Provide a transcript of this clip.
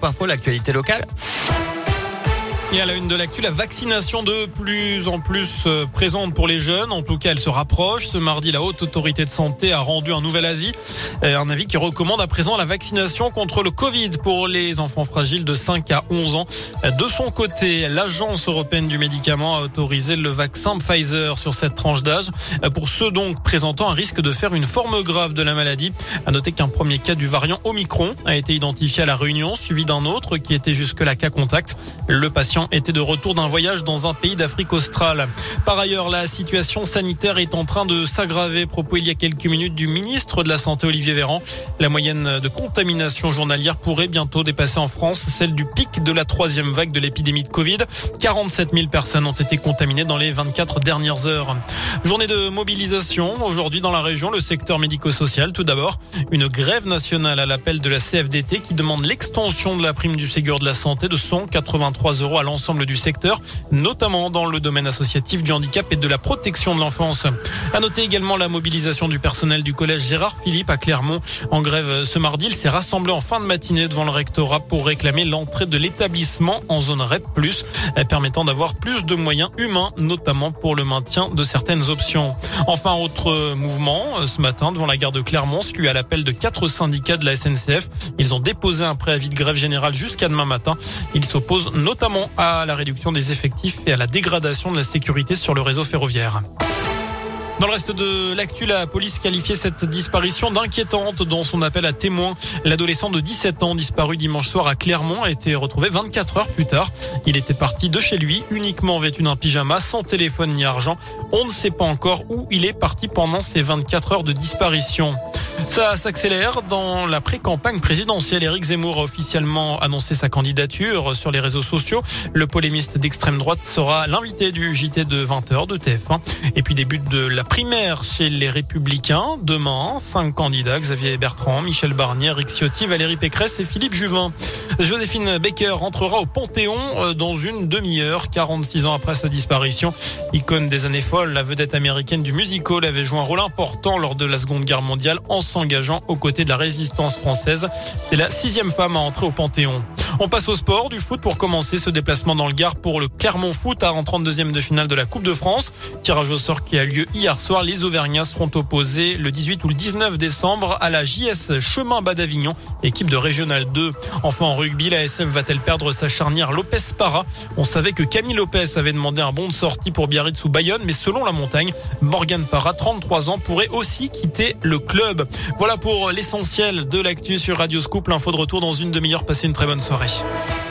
Parfois l'actualité locale. Et à la une de l'actu, la vaccination de plus en plus euh, présente pour les jeunes. En tout cas, elle se rapproche. Ce mardi, la Haute Autorité de Santé a rendu un nouvel avis. Euh, un avis qui recommande à présent la vaccination contre le Covid pour les enfants fragiles de 5 à 11 ans. De son côté, l'Agence européenne du médicament a autorisé le vaccin Pfizer sur cette tranche d'âge. Euh, pour ceux donc présentant un risque de faire une forme grave de la maladie. À noter qu'un premier cas du variant Omicron a été identifié à la Réunion, suivi d'un autre qui était jusque-là cas contact. Le patient était de retour d'un voyage dans un pays d'Afrique australe. Par ailleurs, la situation sanitaire est en train de s'aggraver. Propos il y a quelques minutes du ministre de la Santé Olivier Véran. La moyenne de contamination journalière pourrait bientôt dépasser en France celle du pic de la troisième vague de l'épidémie de Covid. 47 000 personnes ont été contaminées dans les 24 dernières heures. Journée de mobilisation aujourd'hui dans la région, le secteur médico-social. Tout d'abord, une grève nationale à l'appel de la CFDT qui demande l'extension de la prime du Ségur de la santé de 183 euros à l'ensemble du secteur, notamment dans le domaine associatif du handicap et de la protection de l'enfance. À noter également la mobilisation du personnel du collège Gérard Philippe à Clermont. En grève ce mardi, il s'est rassemblé en fin de matinée devant le rectorat pour réclamer l'entrée de l'établissement en zone REP+, permettant d'avoir plus de moyens humains, notamment pour le maintien de certaines options. Enfin, autre mouvement, ce matin, devant la gare de Clermont, celui à l'appel de quatre syndicats de la SNCF. Ils ont déposé un préavis de grève générale jusqu'à demain matin. Ils s'opposent notamment à la réduction des effectifs et à la dégradation de la sécurité sur le réseau ferroviaire. Dans le reste de l'actu, la police qualifiait cette disparition d'inquiétante dans son appel à témoins. L'adolescent de 17 ans disparu dimanche soir à Clermont a été retrouvé 24 heures plus tard. Il était parti de chez lui uniquement vêtu d'un pyjama, sans téléphone ni argent. On ne sait pas encore où il est parti pendant ces 24 heures de disparition. Ça s'accélère dans la pré-campagne présidentielle. Éric Zemmour a officiellement annoncé sa candidature sur les réseaux sociaux. Le polémiste d'extrême droite sera l'invité du JT de 20h de TF1. Et puis début de la primaire chez les Républicains. Demain, cinq candidats, Xavier Bertrand, Michel Barnier, Rick Ciotti, Valérie Pécresse et Philippe Juvin. Joséphine Baker rentrera au Panthéon euh, dans une demi-heure, 46 ans après sa disparition. Icône des années folles, la vedette américaine du musical avait joué un rôle important lors de la Seconde Guerre mondiale s'engageant aux côtés de la résistance française. C'est la sixième femme à entrer au Panthéon. On passe au sport, du foot pour commencer ce déplacement dans le Gard pour le Clermont Foot en 32e de finale de la Coupe de France. Tirage au sort qui a lieu hier soir. Les Auvergnats seront opposés le 18 ou le 19 décembre à la JS Chemin Bas d'Avignon, équipe de Régional 2. Enfin en rugby, la SF va-t-elle perdre sa charnière Lopez Para On savait que Camille Lopez avait demandé un bon de sortie pour Biarritz ou Bayonne, mais selon la montagne, Morgan Para, 33 ans, pourrait aussi quitter le club. Voilà pour l'essentiel de l'actu sur Radio Scoop. L'info de retour dans une demi-heure. Passez une très bonne soirée. Österreich.